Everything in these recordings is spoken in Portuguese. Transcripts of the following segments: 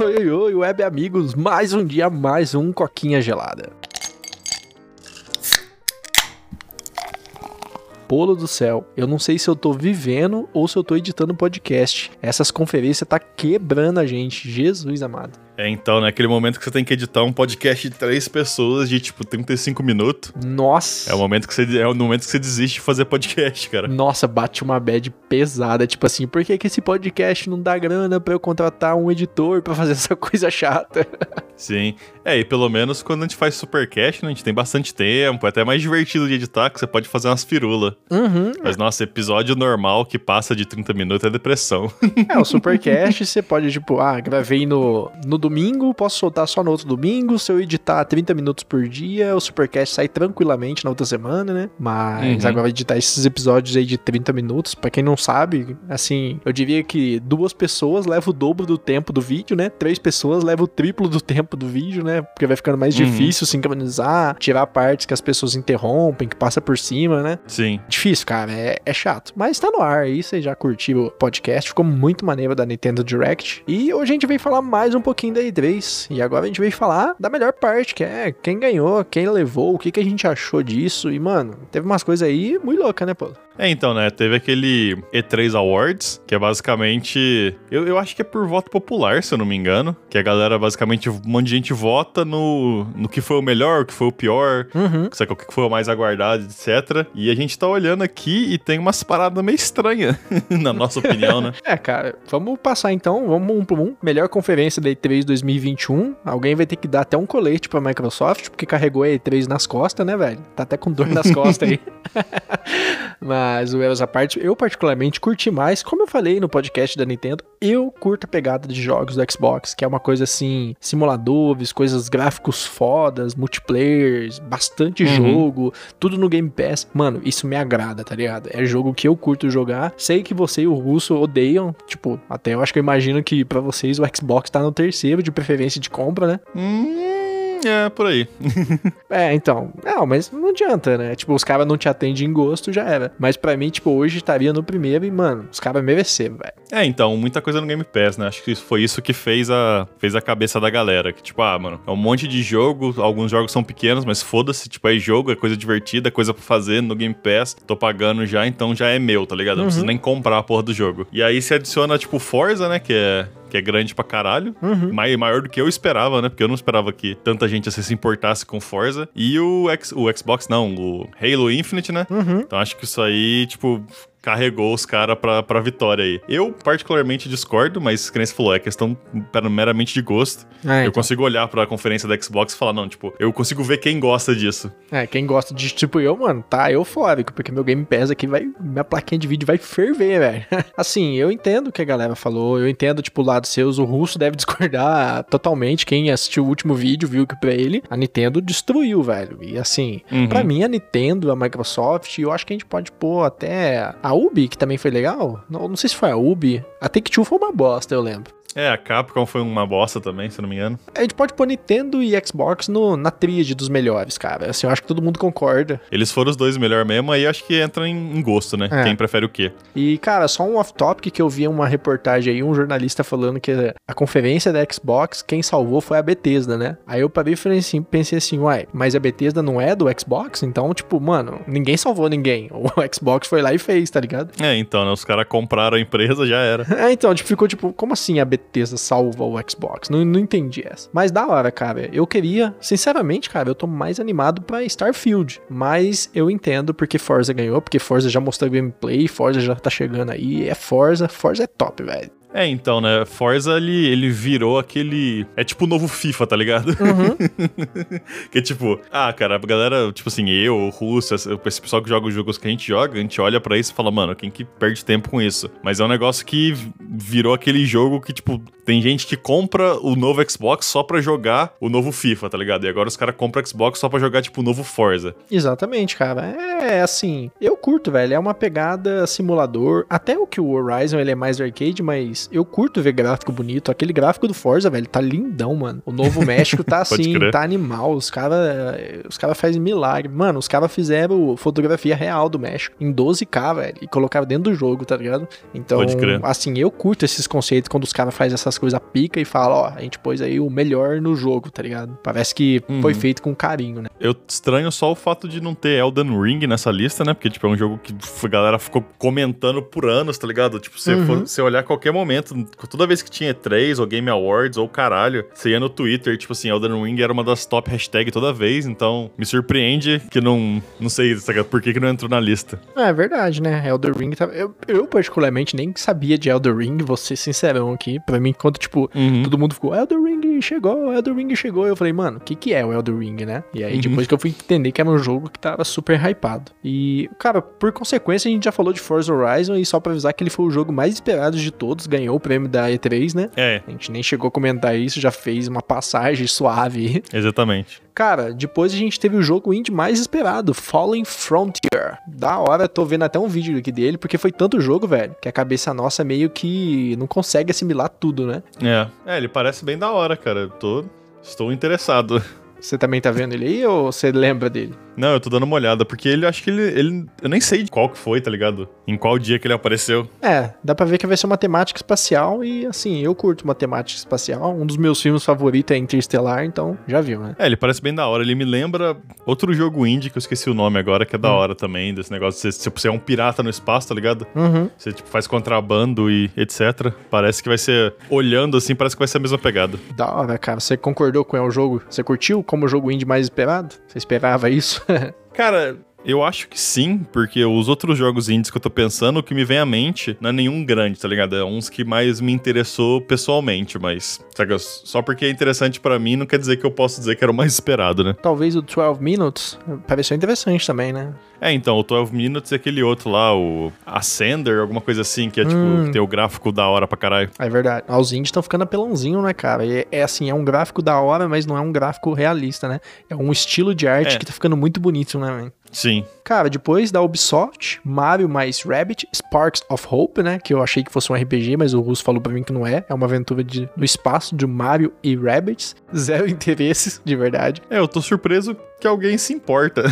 Oi, oi, web amigos, mais um dia, mais um coquinha gelada. Polo do céu, eu não sei se eu tô vivendo ou se eu tô editando podcast. Essas conferências tá quebrando a gente, Jesus amado. É, então, né? Aquele momento que você tem que editar um podcast de três pessoas de, tipo, 35 minutos. Nossa! É o momento que você, é o momento que você desiste de fazer podcast, cara. Nossa, bate uma bad pesada. Tipo assim, por que, que esse podcast não dá grana pra eu contratar um editor pra fazer essa coisa chata? Sim. É, e pelo menos quando a gente faz supercast, né, a gente tem bastante tempo, é até mais divertido de editar, que você pode fazer umas firulas. Uhum. Mas, nossa, episódio normal que passa de 30 minutos é depressão. É, o supercast você pode, tipo, ah, gravei no, no domingo, posso soltar só no outro domingo. Se eu editar 30 minutos por dia, o Supercast sai tranquilamente na outra semana, né? Mas Uhum. agora editar esses episódios aí de 30 minutos, pra quem não sabe, assim, eu diria que duas pessoas levam o dobro do tempo do vídeo, né? Três pessoas levam o triplo do tempo do vídeo, né? Porque vai ficando mais Uhum. difícil sincronizar, tirar partes que as pessoas interrompem, que passa por cima, né? Sim. Difícil, cara, é, é chato. Mas tá no ar aí, você já curtiu o podcast, ficou muito maneiro da Nintendo Direct. E hoje a gente veio falar mais um pouquinho da E3. E agora a gente veio falar da melhor parte, que é quem ganhou, quem levou, o que, que a gente achou disso. E, mano, teve umas coisas aí muito loucas, né, pô? É, então, né? Teve aquele E3 Awards, que é basicamente. Eu, eu acho que é por voto popular, se eu não me engano. Que a galera, basicamente, um monte de gente vota no, no que foi o melhor, o que foi o pior, Uhum. sabe, o que foi o mais aguardado, etc. E a gente tá olhando aqui e tem umas paradas meio estranhas, na nossa opinião, né? É, cara, vamos passar então, vamos um por um. Melhor conferência da E3 2021. Alguém vai ter que dar até um colete pra Microsoft, porque carregou a E3 nas costas, né, velho? Tá até com dor nas costas aí. Mas o Elas à parte, eu particularmente curti mais. Como eu falei no podcast da Nintendo, eu curto a pegada de jogos do Xbox, que é uma coisa assim, simuladores, coisas gráficos fodas, multiplayers, bastante Uhum. jogo, tudo no Game Pass. Mano, isso me agrada, tá ligado? É jogo que eu curto jogar. Sei que você e o Russo odeiam, tipo, até eu acho que eu imagino que pra vocês o Xbox tá no terceiro de preferência de compra, né? Hum, é, por aí. É, então. Não, mas não adianta, né? Tipo, os caras não te atendem em gosto, já era. Mas pra mim, tipo, hoje estaria no primeiro e, mano, os caras mereceram, velho. É, então, muita coisa no Game Pass, né? Acho que foi isso que fez a, fez a cabeça da galera. Que, tipo, ah, mano, é um monte de jogo, alguns jogos são pequenos, mas foda-se, tipo, é jogo, é coisa divertida, é coisa pra fazer no Game Pass, tô pagando já, então já é meu, tá ligado? Não Uhum. preciso nem comprar a porra do jogo. E aí se adiciona, tipo, Forza, né? Que é, que é grande pra caralho. Uhum. mai- maior do que eu esperava, né? Porque eu não esperava que tanta gente assim, se importasse com Forza. E o, X, o Xbox, não, o Halo Infinite, né? Uhum. Então acho que isso aí, tipo, carregou os caras pra, pra vitória aí. Eu, particularmente, discordo, mas, como você falou, é questão meramente de gosto. É, Eu então. consigo olhar pra conferência da Xbox e falar, não, tipo, eu consigo ver quem gosta disso. É, quem gosta de tipo eu, mano, tá eufórico, porque meu Game Pass aqui vai. Minha plaquinha de vídeo vai ferver, velho. assim, eu entendo o que a galera falou, eu entendo, tipo, o lado seus, o russo deve discordar totalmente. Quem assistiu o último vídeo viu que pra ele a Nintendo destruiu, velho. E assim, Uhum. pra mim a Nintendo, a Microsoft, eu acho que a gente pode pôr até a Ubi, que também foi legal. Não, não sei se foi a Ubi. A Take-Two foi uma bosta, eu lembro. É, a Capcom foi uma bosta também, se eu não me engano. A gente pode pôr Nintendo e Xbox no, na tríade dos melhores, cara. Assim, eu acho que todo mundo concorda. Eles foram os dois melhor mesmo, aí acho que entra em, em gosto, né? É. Quem prefere o quê? E, cara, só um off-topic que eu vi uma reportagem aí, um jornalista falando que a conferência da Xbox, quem salvou foi a Bethesda, né? Aí eu parei e falei assim, pensei assim, uai, mas a Bethesda não é do Xbox? Então, tipo, mano, ninguém salvou ninguém. O Xbox foi lá e fez, tá ligado? É, então, né? Os caras compraram a empresa, já era. É, então, tipo, ficou tipo, como assim a Bethesda salva o Xbox? Não, não entendi essa. Mas da hora, cara. Eu queria, sinceramente, cara, eu tô mais animado pra Starfield. Mas eu entendo porque Forza ganhou, porque Forza já mostrou gameplay, Forza já tá chegando aí. É Forza, Forza é top, velho. É, então, né? Forza, ele, ele virou aquele. É tipo o novo FIFA, tá ligado? que é tipo, ah, cara, a galera, tipo assim, eu, o Russo, esse pessoal que joga os jogos que a gente joga, a gente olha pra isso e fala, mano, quem que perde tempo com isso? Mas é um negócio que virou aquele jogo que, tipo, tem gente que compra o novo Xbox só pra jogar o novo FIFA, tá ligado? E agora os caras compram o Xbox só pra jogar, tipo, o novo Forza. Exatamente, cara. É assim, eu curto, velho. É uma pegada simulador. Até o que o Horizon ele é mais arcade, mas mas eu curto ver gráfico bonito. Aquele gráfico do Forza, velho, tá lindão, mano. O Novo México tá assim, tá animal. Os caras os cara fazem milagre. Mano, os caras fizeram fotografia real do México em 12K, velho, e colocaram dentro do jogo, tá ligado? Então, assim, eu curto esses conceitos quando os caras fazem essas coisas pica e falam, ó, a gente pôs aí o melhor no jogo, tá ligado? Parece que uhum. foi feito com carinho, né? Eu estranho só o fato de não ter Elden Ring nessa lista, né? Porque, tipo, é um jogo que a galera ficou comentando por anos, tá ligado? Tipo, se uhum. você olhar qualquer momento, toda vez que tinha E3 ou Game Awards ou caralho, você ia no Twitter, tipo assim, Elden Ring era uma das top hashtags toda vez, então me surpreende que não, não sei tá por que, que não entrou na lista. É, verdade, né? Elden Ring, tá... eu, eu particularmente nem sabia de Elden Ring, vou ser sincerão aqui, pra mim, quando, tipo, uhum. todo mundo ficou, Elden Ring chegou, Elden Ring chegou, eu falei, mano, o que que é o Elden Ring, né? E aí, uhum. depois que eu fui entender que era um jogo que tava super hypado. E, cara, por consequência, a gente já falou de Forza Horizon e só pra avisar que ele foi o jogo mais esperado de todos, ganhou o prêmio da E3, né? É. A gente nem chegou a comentar isso, já fez uma passagem suave. Exatamente. Cara, depois a gente teve o jogo indie mais esperado, Fallen Frontier. Da hora, tô vendo até um vídeo aqui dele, porque foi tanto jogo, velho, que a cabeça nossa meio que não consegue assimilar tudo, né? É. É, ele parece bem da hora, cara. Tô, estou interessado. Você também tá vendo ele aí ou você lembra dele? Não, eu tô dando uma olhada, porque ele acho que ele, ele. Eu nem sei qual que foi, tá ligado? Em qual dia que ele apareceu. É, dá pra ver que vai ser uma temática espacial e assim, eu curto uma temática espacial. Um dos meus filmes favoritos é Interstellar, então já viu, né? É, ele parece bem da hora. Ele me lembra outro jogo indie que eu esqueci o nome agora, que é da hum. hora também, desse negócio de você, você é um pirata no espaço, tá ligado? Uhum. Você tipo, faz contrabando e etc. Parece que vai ser. Olhando assim, parece que vai ser a mesma pegada. Da hora, cara. Você concordou com o jogo? Você curtiu como o jogo indie mais esperado? Você esperava isso? Cara, eu acho que sim, porque os outros jogos indies que eu tô pensando, o que me vem à mente não é nenhum grande, tá ligado? É uns que mais me interessou pessoalmente, mas, sabe, só porque é interessante para mim não quer dizer que eu posso dizer que era o mais esperado, né? Talvez o 12 Minutes pareceu interessante também, né? É, então, o 12 Minutes e aquele outro lá, o Ascender, alguma coisa assim, que é tipo, hum. tem o gráfico da hora pra caralho. É verdade. Ah, os indies estão ficando apelãozinho, né, cara? E é assim, é um gráfico da hora, mas não é um gráfico realista, né? É um estilo de arte é. que tá ficando muito bonito, né, velho? Sim. Cara, depois da Ubisoft, Mario mais Rabbit, Sparks of Hope, né? Que eu achei que fosse um RPG, mas o Russo falou pra mim que não é. É uma aventura de, no espaço de Mario e Rabbits. Zero interesses, de verdade. É, eu tô surpreso que alguém se importa.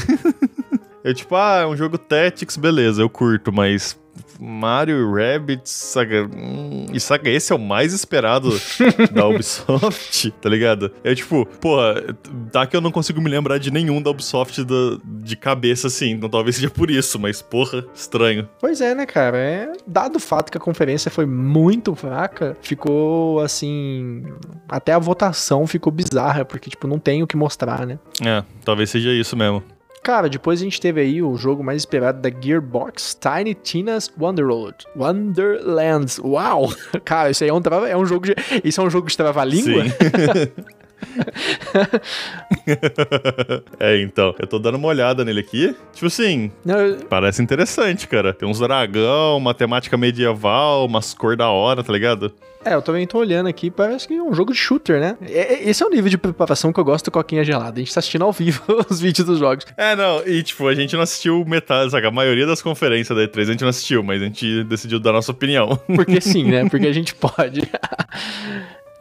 eu tipo, ah, é um jogo Tactics, beleza, eu curto, mas Mario Rabbit Saga. Hum, e Saga, esse é o mais esperado da Ubisoft, tá ligado? É tipo, porra, tá que eu não consigo me lembrar de nenhum da Ubisoft da, de cabeça assim, então talvez seja por isso, mas porra, estranho. Pois é, né, cara? É, dado o fato que a conferência foi muito fraca, ficou assim. Até a votação ficou bizarra, porque, tipo, não tem o que mostrar, né? É, talvez seja isso mesmo. Cara, depois a gente teve aí o jogo mais esperado da Gearbox, Tiny Tina's Wonderworld. Wonderlands. Uau! Cara, isso aí é um, é um jogo de. Isso é um jogo de trava-língua? É, então, eu tô dando uma olhada nele aqui. Tipo assim, eu... parece interessante, cara. Tem uns dragão, uma temática medieval, umas cor da hora, tá ligado? É, eu também tô olhando aqui, parece que é um jogo de shooter, né? É, é, esse é o nível de preparação que eu gosto do Coquinha Gelada. A gente tá assistindo ao vivo os vídeos dos jogos. É, não, e tipo, a gente não assistiu metade, sabe? A maioria das conferências da E3 a gente não assistiu, mas a gente decidiu dar nossa opinião. Porque sim, né? Porque a gente pode.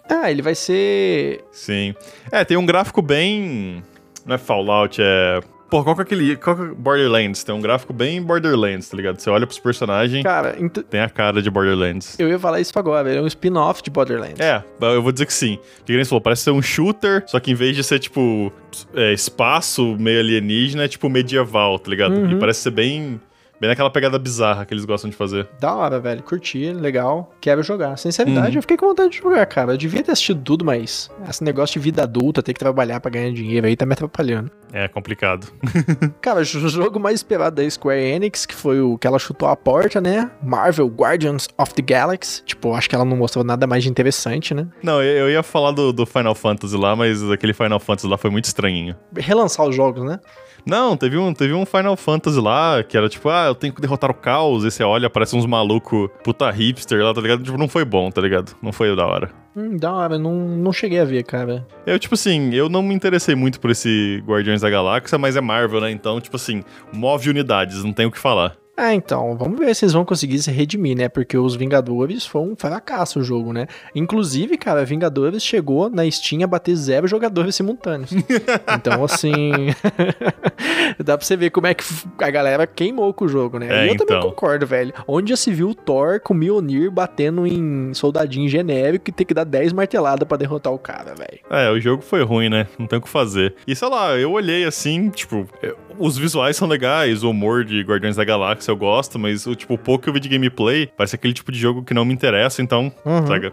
Ah, ele vai ser. Sim. É, tem um gráfico bem. Não é Fallout, é. Pô, qual que é aquele. Qual que é Borderlands? Tem um gráfico bem Borderlands, tá ligado? Você olha pros personagens. Cara, ent... tem a cara de Borderlands. Eu ia falar isso agora, ele é um spin-off de Borderlands. É, eu vou dizer que sim. O que falou, parece ser um shooter, só que em vez de ser tipo. É, espaço meio alienígena, é tipo medieval, tá ligado? Uhum. E parece ser bem Bem naquela pegada bizarra que eles gostam de fazer. Da hora, velho. Curti, legal. Quero jogar. Sinceridade, uhum. eu fiquei com vontade de jogar, cara. Eu devia ter assistido tudo, mas esse negócio de vida adulta, ter que trabalhar para ganhar dinheiro aí tá me atrapalhando. É complicado. cara, o jogo mais esperado da Square Enix, que foi o que ela chutou a porta, né? Marvel Guardians of the Galaxy. Tipo, acho que ela não mostrou nada mais de interessante, né? Não, eu ia falar do, do Final Fantasy lá, mas aquele Final Fantasy lá foi muito estranhinho. Relançar os jogos, né? Não, teve um, teve um Final Fantasy lá que era tipo, ah, eu tenho que derrotar o caos. E você olha, aparece uns maluco puta hipster lá, tá ligado? Tipo, não foi bom, tá ligado? Não foi da hora. Hum, da hora, não, não cheguei a ver, cara. Eu, tipo assim, eu não me interessei muito por esse Guardiões da Galáxia, mas é Marvel, né? Então, tipo assim, move unidades, não tem o que falar. É, então, vamos ver se eles vão conseguir se redimir, né? Porque os Vingadores foi um fracasso o jogo, né? Inclusive, cara, Vingadores chegou na Steam a bater zero jogadores simultâneos. então, assim. dá pra você ver como é que a galera queimou com o jogo, né? É, e eu então. também concordo, velho. Onde já se viu o Thor com o Mjolnir batendo em soldadinho genérico e ter que dar 10 marteladas pra derrotar o cara, velho. É, o jogo foi ruim, né? Não tem o que fazer. E sei lá, eu olhei assim, tipo, eu- os visuais são legais, o humor de Guardiões da Galáxia eu gosto, mas o tipo, pouco que eu vi de gameplay parece aquele tipo de jogo que não me interessa, então, Uhum. saca?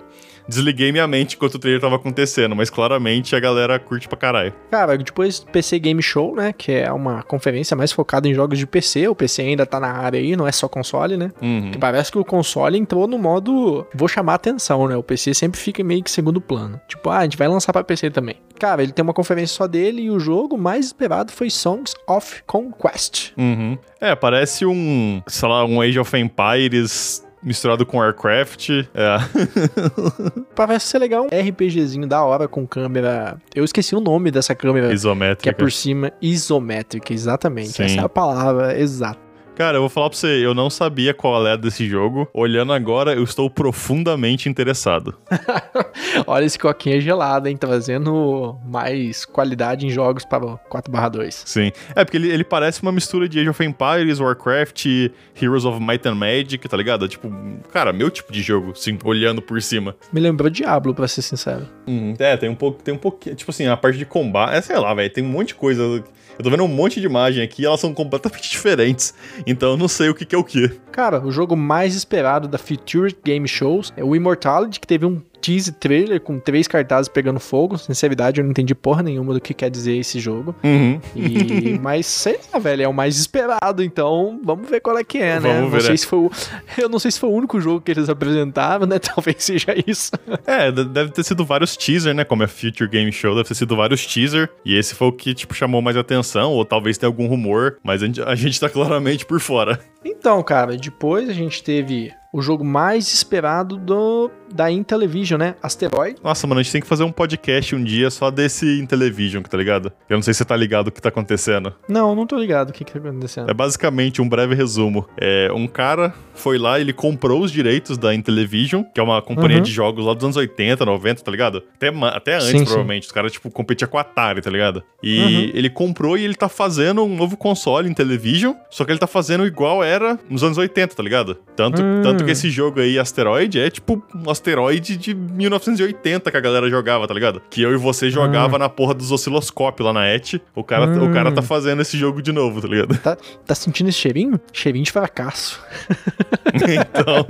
Desliguei minha mente enquanto o trailer tava acontecendo, mas claramente a galera curte pra caralho. Cara, depois do PC Game Show, né? Que é uma conferência mais focada em jogos de PC. O PC ainda tá na área aí, não é só console, né? Uhum. Que Parece que o console entrou no modo vou chamar atenção, né? O PC sempre fica meio que segundo plano. Tipo, ah, a gente vai lançar pra PC também. Cara, ele tem uma conferência só dele e o jogo mais esperado foi Songs of Conquest. Uhum. É, parece um, sei lá, um Age of Empires misturado com Warcraft. É. Parece ser legal um RPGzinho da hora com câmera. Eu esqueci o nome dessa câmera. Que é Isométrica. por cima isométrica, exatamente. Sim. Essa é a palavra exata. Cara, eu vou falar pra você, eu não sabia qual é desse jogo. Olhando agora, eu estou profundamente interessado. Olha esse coquinha gelado, hein? Trazendo mais qualidade em jogos para o 4/2. Sim. É, porque ele, ele parece uma mistura de Age of Empires, Warcraft, Heroes of Might and Magic, tá ligado? Tipo, cara, meu tipo de jogo, sim, olhando por cima. Me lembrou Diablo, pra ser sincero. É, tem um pouco, tem um pouquinho, tipo assim, a parte de combate, é, sei lá, velho, tem um monte de coisa. Eu tô vendo um monte de imagem aqui e elas são completamente diferentes. Então eu não sei o que, que é o que. Cara, o jogo mais esperado da Future Game Shows é o Immortality, que teve um teaser trailer com três cartazes pegando fogo. Sinceridade, eu não entendi porra nenhuma do que quer dizer esse jogo. Uhum. E, mas sei lá, velho, é o mais esperado, então vamos ver qual é que é, né? Vamos ver, não sei né? se foi o, eu não sei se foi o único jogo que eles apresentaram, né? Talvez seja isso. É, de- deve ter sido vários teaser, né? Como é Future Game Show, deve ter sido vários teaser. E esse foi o que, tipo, chamou mais atenção. Ou talvez tenha algum rumor, mas a gente, a gente tá claramente por fora. Então, cara, depois a gente teve o jogo mais esperado do da Intellivision, né? Asteroid. Nossa, mano, a gente tem que fazer um podcast um dia só desse Intellivision, tá ligado? Eu não sei se você tá ligado o que tá acontecendo. Não, não tô ligado o que que tá acontecendo. É basicamente um breve resumo. É, um cara foi lá, ele comprou os direitos da Intellivision, que é uma companhia Uhum. de jogos lá dos anos 80, 90, tá ligado? Até, até antes, Sim, sim. provavelmente. Os caras, tipo, competiam com a Atari, tá ligado? E Uhum. ele comprou e ele tá fazendo um novo console Intellivision, só que ele tá fazendo igual era nos anos 80, tá ligado? Tanto, Hum. tanto que esse jogo aí, Asteroid, é tipo um asteroide de 1980 que a galera jogava, tá ligado? Que eu e você jogava na porra dos osciloscópios lá na ET. O cara, o Hum. cara tá fazendo esse jogo de novo, tá ligado? Tá, tá sentindo esse cheirinho? Cheirinho de fracasso. então.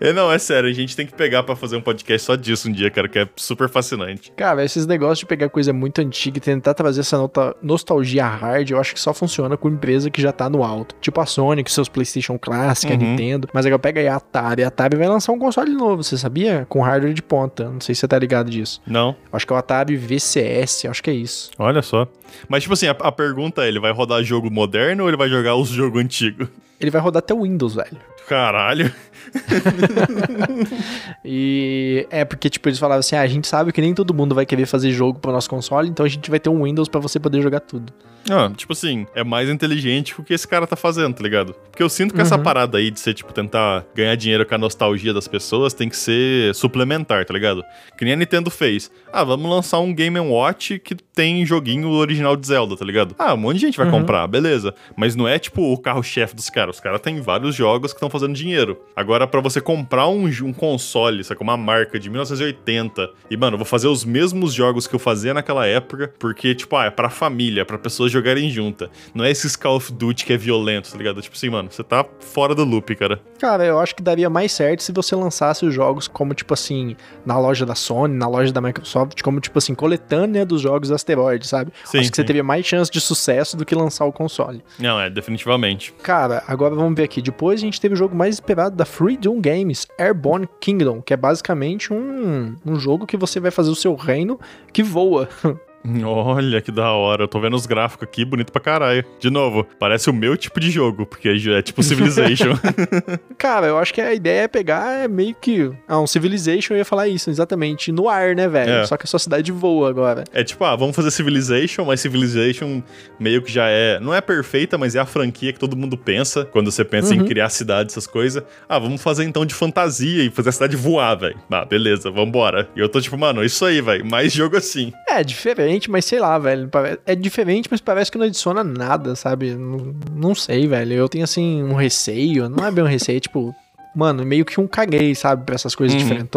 é, não, é sério, a gente tem que pegar pra fazer um podcast só disso um dia, cara, que é super fascinante. Cara, esses negócios de pegar coisa muito antiga e tentar trazer essa nota- nostalgia hard, eu acho que só funciona com empresa que já tá no alto. Tipo a Sony, com seus PlayStation Classic, a Uhum. Nintendo. Mas agora pega aí a Atari. A Atari vai lançar um console novo, você sabia? Com hardware de ponta. Não sei se você tá ligado disso. Não, Acho que é o Atari VCS, acho que é isso. olha só. Mas, tipo assim, a, a pergunta é: ele vai rodar jogo moderno ou ele vai jogar os jogos antigos? Ele vai rodar até o Windows, velho. Caralho. E é porque, tipo, eles falavam assim: ah, a gente sabe que nem todo mundo vai querer fazer jogo pro nosso console, então a gente vai ter um Windows pra você poder jogar tudo. Ah, tipo assim, é mais inteligente que o que esse cara tá fazendo, tá ligado? Porque eu sinto que essa Uhum. parada aí de ser, tipo, tentar ganhar dinheiro com a nostalgia das pessoas tem que ser suplementar, tá ligado? Que nem a Nintendo fez. Ah, vamos lançar um Game Watch que tem joguinho original de Zelda, tá ligado? Ah, um monte de gente vai Uhum. comprar, beleza. Mas não é, tipo, o carro-chefe dos caras. Os caras têm vários jogos que estão fazendo dinheiro. Agora, pra você comprar um, um console, sabe, uma marca de 1980, e, mano, eu vou fazer os mesmos jogos que eu fazia naquela época, porque, tipo, ah, é pra família, pra pessoas jogarem junta. Não é esses Call of Duty que é violento, tá ligado? Tipo assim, mano, você tá fora do loop, cara. Cara, eu acho que daria mais certo se você lançasse os jogos como, tipo assim, na loja da Sony, na loja da Microsoft, como, tipo assim, coletânea dos jogos Asteroid, sabe? Sim, acho que você sim. teria mais chance de sucesso do que lançar o console. Não, é, definitivamente. Cara, agora vamos ver aqui. Depois a gente teve o jogo mais esperado da Freedom Games, Airborne Kingdom, que é basicamente um, um jogo que você vai fazer o seu reino que voa. Olha que da hora. Eu tô vendo os gráficos aqui, bonito pra caralho. De novo, parece o meu tipo de jogo, porque é tipo Civilization. Cara, eu acho que a ideia é pegar é meio que. Ah, um Civilization, eu ia falar isso, exatamente. No ar, né, velho? É. Só que a sua cidade voa agora. É tipo, ah, vamos fazer Civilization, mas Civilization meio que já é. Não é perfeita, mas é a franquia que todo mundo pensa quando você pensa uhum. em criar cidade, essas coisas. Ah, vamos fazer então de fantasia e fazer a cidade voar, velho. Ah, beleza, vambora. E eu tô tipo, mano, isso aí, velho. Mais jogo assim. É, diferente, mas sei lá, velho. É diferente, mas parece que não adiciona nada, sabe? Não, não sei, velho. Eu tenho assim um receio. Não é bem um receio, é tipo, mano, meio que um caguei, sabe, pra essas coisas uhum. diferentes.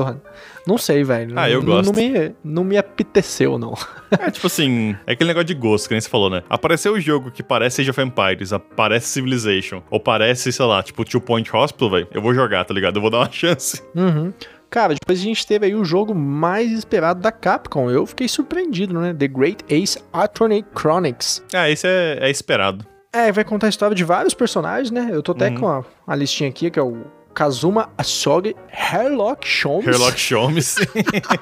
Não sei, velho. Ah, eu gosto. Não me, não me apeteceu, não. É tipo assim, é aquele negócio de gosto, que nem você falou, né? Apareceu o um jogo que parece Age of Empires, aparece Civilization, ou parece, sei lá, tipo Two Point Hospital, velho. Eu vou jogar, tá ligado? Eu vou dar uma chance. Uhum. Cara, depois a gente teve aí o jogo mais esperado da Capcom. Eu fiquei surpreendido, né? The Great Ace Attorney Chronicles. Ah, esse é, é esperado. É, vai contar a história de vários personagens, né? Eu tô até uhum. com a, a listinha aqui, que é o Kazuma Asogi, Herlock Sholmes. Herlock Sholmes.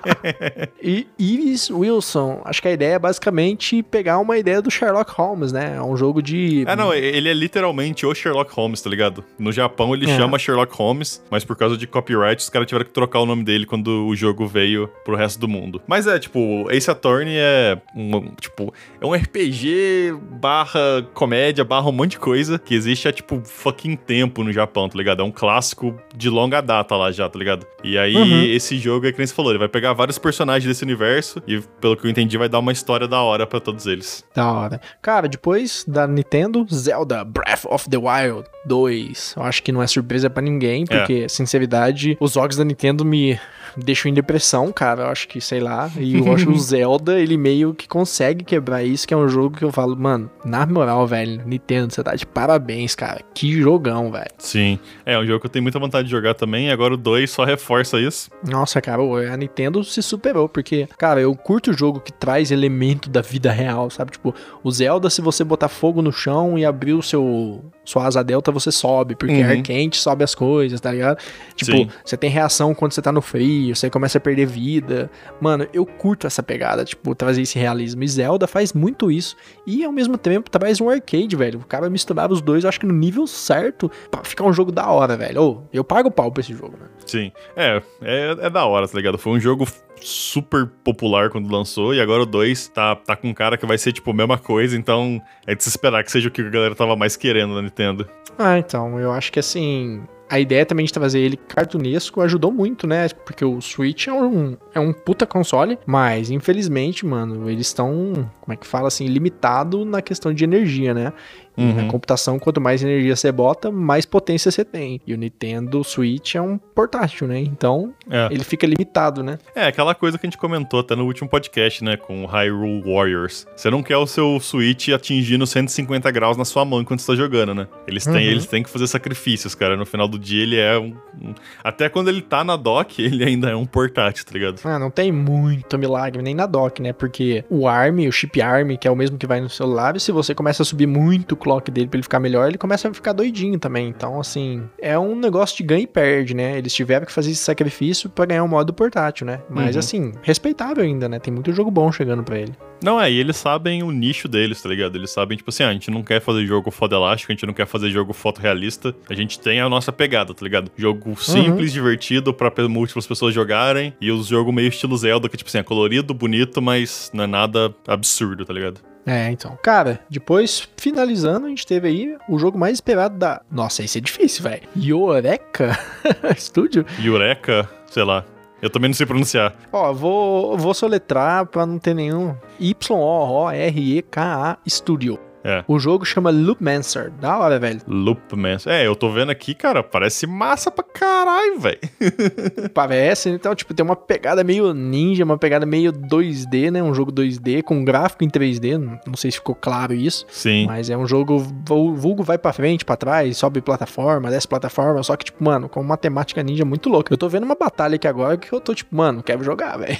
e Iris Wilson. Acho que a ideia é basicamente pegar uma ideia do Sherlock Holmes, né? É um jogo de. É, não, ele é literalmente o Sherlock Holmes, tá ligado? No Japão ele é. chama Sherlock Holmes, mas por causa de copyright os caras tiveram que trocar o nome dele quando o jogo veio pro resto do mundo. Mas é, tipo, Ace Attorney é um, tipo, é um RPG barra comédia, barra um monte de coisa que existe há, tipo, fucking tempo no Japão, tá ligado? É um clássico de longa data lá já, tá ligado? E aí, uhum. esse jogo é que nem você falou, ele vai pegar vários personagens desse universo e, pelo que eu entendi, vai dar uma história da hora para todos eles. Da hora. Cara, depois da Nintendo, Zelda Breath of the Wild 2. Eu acho que não é surpresa para ninguém, é. porque, é. sinceridade, os jogos da Nintendo me deixam em depressão, cara. Eu acho que, sei lá. E eu acho que o Zelda, ele meio que consegue quebrar isso, que é um jogo que eu falo, mano, na moral, velho, Nintendo, você tá de parabéns, cara. Que jogão, velho. Sim. É um jogo que eu tenho muita vontade de jogar também, e agora o 2 só reforça isso. Nossa, cara, a Nintendo se superou, porque, cara, eu curto o jogo que traz elemento da vida real, sabe? Tipo, o Zelda, se você botar fogo no chão e abrir o seu sua asa delta, você sobe, porque uhum. ar quente sobe as coisas, tá ligado? Tipo, Sim. você tem reação quando você tá no frio, você começa a perder vida. Mano, eu curto essa pegada, tipo, trazer esse realismo. E Zelda faz muito isso. E ao mesmo tempo traz um arcade, velho. O cara misturava os dois, eu acho que no nível certo, pra ficar um jogo da hora, velho. Oh, eu pago o pau pra esse jogo, né? Sim. É, é, é da hora, tá ligado? Foi um jogo super popular quando lançou, e agora o 2 tá, tá com cara que vai ser, tipo, a mesma coisa, então é de se esperar que seja o que a galera tava mais querendo na Nintendo. Ah, então, eu acho que assim, a ideia também de trazer ele cartunesco ajudou muito, né? Porque o Switch é um, é um puta console, mas infelizmente, mano, eles estão, como é que fala assim, limitado na questão de energia, né? Uhum. Na computação, quanto mais energia você bota, mais potência você tem. E o Nintendo Switch é um portátil, né? Então, é. ele fica limitado, né? É, aquela coisa que a gente comentou até no último podcast, né? Com o Hyrule Warriors. Você não quer o seu Switch atingindo 150 graus na sua mão enquanto você tá jogando, né? Eles têm, uhum. eles têm que fazer sacrifícios, cara. No final do dia, ele é um, um, Até quando ele tá na dock, ele ainda é um portátil, tá ligado? Ah, não tem muito milagre nem na dock, né? Porque o ARM, o chip ARM, que é o mesmo que vai no celular, se você começa a subir muito clock dele pra ele ficar melhor, ele começa a ficar doidinho também. Então, assim, é um negócio de ganha e perde, né? Eles tiveram que fazer esse sacrifício para ganhar um modo portátil, né? Mas, uhum. assim, respeitável ainda, né? Tem muito jogo bom chegando para ele. Não, é, e eles sabem o nicho deles, tá ligado? Eles sabem, tipo assim, ah, a gente não quer fazer jogo foda elástico, a gente não quer fazer jogo fotorrealista, a gente tem a nossa pegada, tá ligado? Jogo simples, uhum. divertido, pra múltiplas pessoas jogarem, e os jogos meio estilo Zelda, que, tipo assim, é colorido, bonito, mas não é nada absurdo, tá ligado? É, então. Cara, depois, finalizando, a gente teve aí o jogo mais esperado da. Nossa, esse é difícil, velho. Yoreka Studio? Yoreka? Sei lá. Eu também não sei pronunciar. Ó, vou, vou soletrar pra não ter nenhum. Y-O-R-E-K-A Studio. É. O jogo chama Loopmancer. Da hora, velho. Loopmancer. É, eu tô vendo aqui, cara, parece massa pra caralho, velho. parece, então, tipo, tem uma pegada meio ninja, uma pegada meio 2D, né? Um jogo 2D com gráfico em 3D. Não sei se ficou claro isso. Sim. Mas é um jogo vulgo vai pra frente, pra trás, sobe plataforma, desce plataforma. Só que, tipo, mano, com uma temática ninja muito louca. Eu tô vendo uma batalha aqui agora que eu tô, tipo, mano, quero jogar, velho.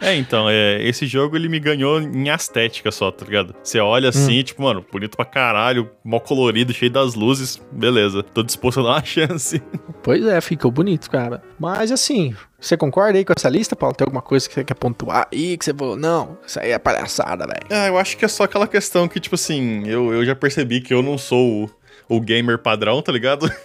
é, então, é, esse jogo ele me ganhou em estética só, tá ligado? Você olha assim, hum. tipo, mano, bonito pra caralho, mó colorido, cheio das luzes, beleza. Tô disposto a dar uma chance. Pois é, ficou bonito, cara. Mas assim, você concorda aí com essa lista, Paulo? Tem alguma coisa que você quer pontuar aí que você falou, não, isso aí é palhaçada, velho. Ah, eu acho que é só aquela questão que, tipo assim, eu, eu já percebi que eu não sou o, o gamer padrão, tá ligado?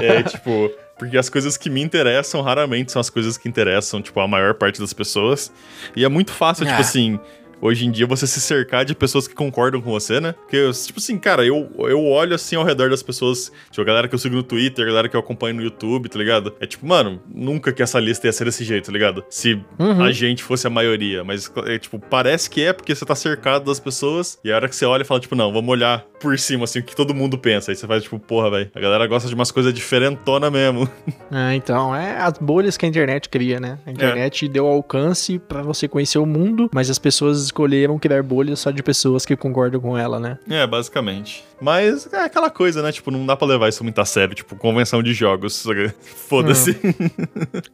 é, tipo, porque as coisas que me interessam raramente são as coisas que interessam, tipo, a maior parte das pessoas. E é muito fácil, tipo ah. tipo assim, hoje em dia você se cercar de pessoas que concordam com você, né? Porque, tipo assim, cara, eu, eu olho assim ao redor das pessoas, tipo, a galera que eu sigo no Twitter, a galera que eu acompanho no YouTube, tá ligado? É tipo, mano, nunca que essa lista ia ser desse jeito, tá ligado? Se uhum. a gente fosse a maioria. Mas, é, tipo, parece que é porque você tá cercado das pessoas e a hora que você olha e fala, tipo, não, vamos olhar por cima, assim, o que todo mundo pensa. Aí você faz, tipo, porra, velho, a galera gosta de umas coisas diferentona mesmo. É, então, é as bolhas que a internet cria, né? A internet é. deu alcance para você conhecer o mundo, mas as pessoas escolheram criar bolhas só de pessoas que concordam com ela, né? É, basicamente. Mas é aquela coisa, né? Tipo, não dá pra levar isso muito a sério. Tipo, convenção de jogos. Foda-se.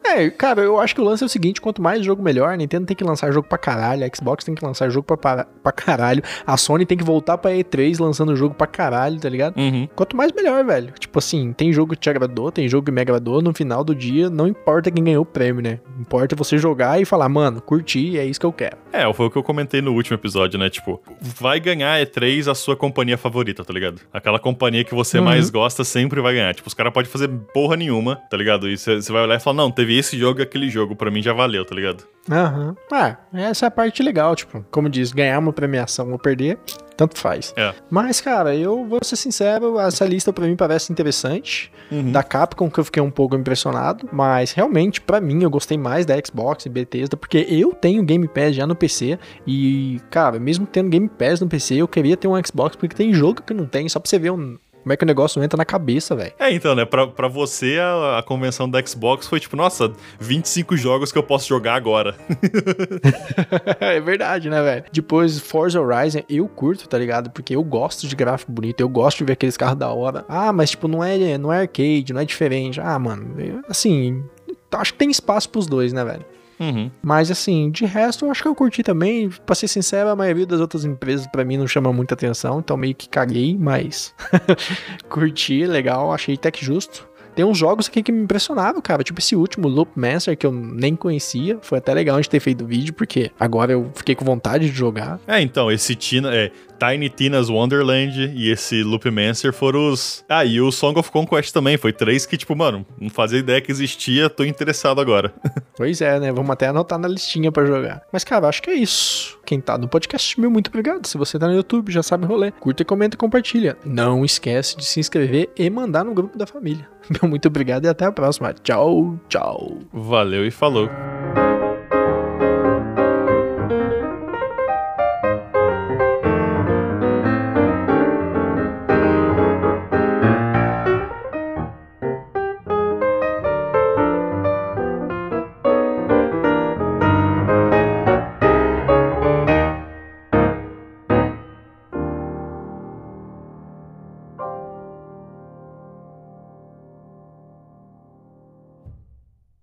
é, cara, eu acho que o lance é o seguinte: quanto mais jogo, melhor. A Nintendo tem que lançar jogo pra caralho. A Xbox tem que lançar jogo pra, pra caralho. A Sony tem que voltar pra E3 lançando jogo pra caralho, tá ligado? Uhum. Quanto mais, melhor, velho. Tipo assim, tem jogo que te agradou, tem jogo que me agradou. No final do dia, não importa quem ganhou o prêmio, né? Importa você jogar e falar, mano, curti, é isso que eu quero. É, foi o que eu comentei no último episódio, né? Tipo, vai ganhar E3 a sua companhia favorita, tá ligado? Aquela companhia que você uhum. mais gosta sempre vai ganhar. Tipo, os caras podem fazer porra nenhuma, tá ligado? E você vai olhar e falar, não, teve esse jogo e aquele jogo, pra mim já valeu, tá ligado? Aham. Uhum. Ah, essa é a parte legal, tipo, como diz, ganhar uma premiação ou perder, tanto faz. É. Mas, cara, eu vou ser sincero, essa lista pra mim parece interessante. Uhum. Da Capcom, que eu fiquei um pouco impressionado. Mas, realmente, para mim, eu gostei mais da Xbox e Bethesda, porque eu tenho Game Pass já no PC. E, cara, mesmo tendo Game Pass no PC, eu queria ter um Xbox, porque tem jogo que não tem, só pra você ver um, como é que o negócio entra na cabeça, velho. É, então, né? Pra, pra você, a, a, convenção da Xbox foi tipo, nossa, 25 jogos que eu posso jogar agora. é verdade, né, velho? Depois, Forza Horizon, eu curto, tá ligado? Porque eu gosto de gráfico bonito, eu gosto de ver aqueles carros da hora. Ah, mas, tipo, não é, não é arcade, não é diferente. Ah, mano, assim, acho que tem espaço pros dois, né, velho? Uhum. Mas assim, de resto, eu acho que eu curti também. Pra ser sincero, a maioria das outras empresas para mim não chama muita atenção, então meio que caguei, mas curti, legal, achei até que justo. Tem uns jogos aqui que me impressionaram, cara. Tipo esse último, Loop Master, que eu nem conhecia. Foi até legal a gente ter feito o vídeo, porque agora eu fiquei com vontade de jogar. É, então, esse Tina, é, Tiny Tina's Wonderland e esse Loopmancer foram os. Ah, e o Song of Conquest também. Foi três que, tipo, mano, não fazia ideia que existia, tô interessado agora. pois é, né? Vamos até anotar na listinha para jogar. Mas, cara, acho que é isso. Quem tá no podcast, meu muito obrigado. Se você tá no YouTube, já sabe rolê. Curta, comenta e compartilha. Não esquece de se inscrever e mandar no grupo da família. Meu muito obrigado e até a próxima. Tchau, tchau. Valeu e falou.